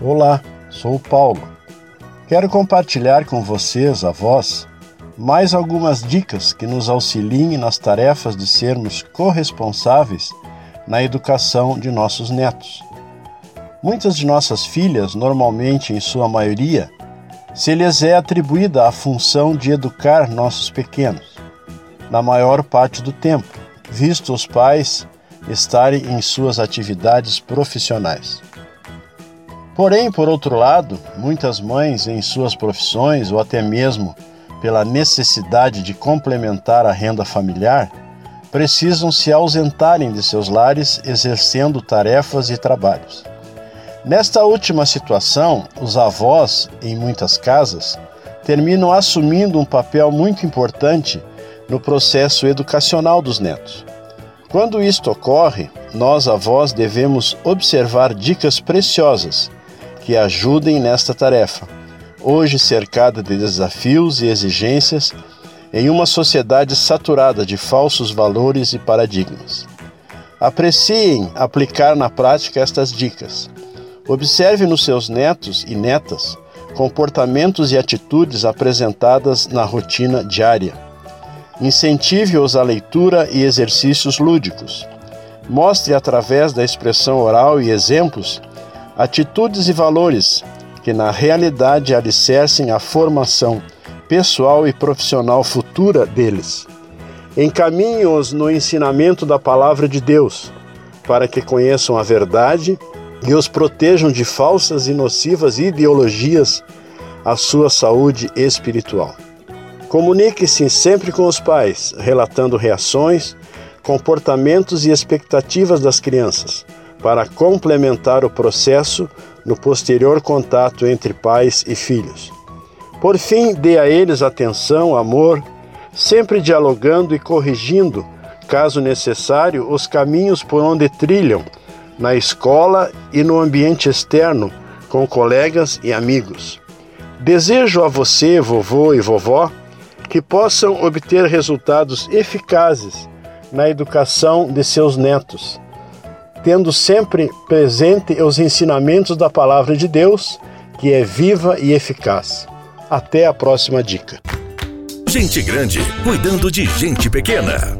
Olá, sou o Paulo. Quero compartilhar com vocês, avós, mais algumas dicas que nos auxiliem nas tarefas de sermos corresponsáveis na educação de nossos netos. Muitas de nossas filhas, normalmente em sua maioria, se lhes é atribuída a função de educar nossos pequenos, na maior parte do tempo, visto os pais estarem em suas atividades profissionais. Porém, por outro lado, muitas mães, em suas profissões ou até mesmo pela necessidade de complementar a renda familiar, precisam se ausentarem de seus lares exercendo tarefas e trabalhos. Nesta última situação, os avós, em muitas casas, terminam assumindo um papel muito importante no processo educacional dos netos. Quando isto ocorre, nós avós devemos observar dicas preciosas que ajudem nesta tarefa, hoje cercada de desafios e exigências em uma sociedade saturada de falsos valores e paradigmas. Apreciem aplicar na prática estas dicas. Observe nos seus netos e netas comportamentos e atitudes apresentadas na rotina diária Incentive-os à leitura e exercícios lúdicos. Mostre através da expressão oral e exemplos atitudes e valores que na realidade alicercem a formação pessoal e profissional futura deles. Encaminhe-os no ensinamento da palavra de Deus, para que conheçam a verdade e os protejam de falsas e nocivas ideologias à sua saúde espiritual. Comunique-se sempre com os pais, relatando reações, comportamentos e expectativas das crianças, para complementar o processo no posterior contato entre pais e filhos. Por fim, dê a eles atenção, amor, sempre dialogando e corrigindo, caso necessário, os caminhos por onde trilham, na escola e no ambiente externo, com colegas e amigos. Desejo a você, vovô e vovó, que possam obter resultados eficazes na educação de seus netos, tendo sempre presente os ensinamentos da Palavra de Deus, que é viva e eficaz. Até a próxima dica. Gente grande cuidando de gente pequena.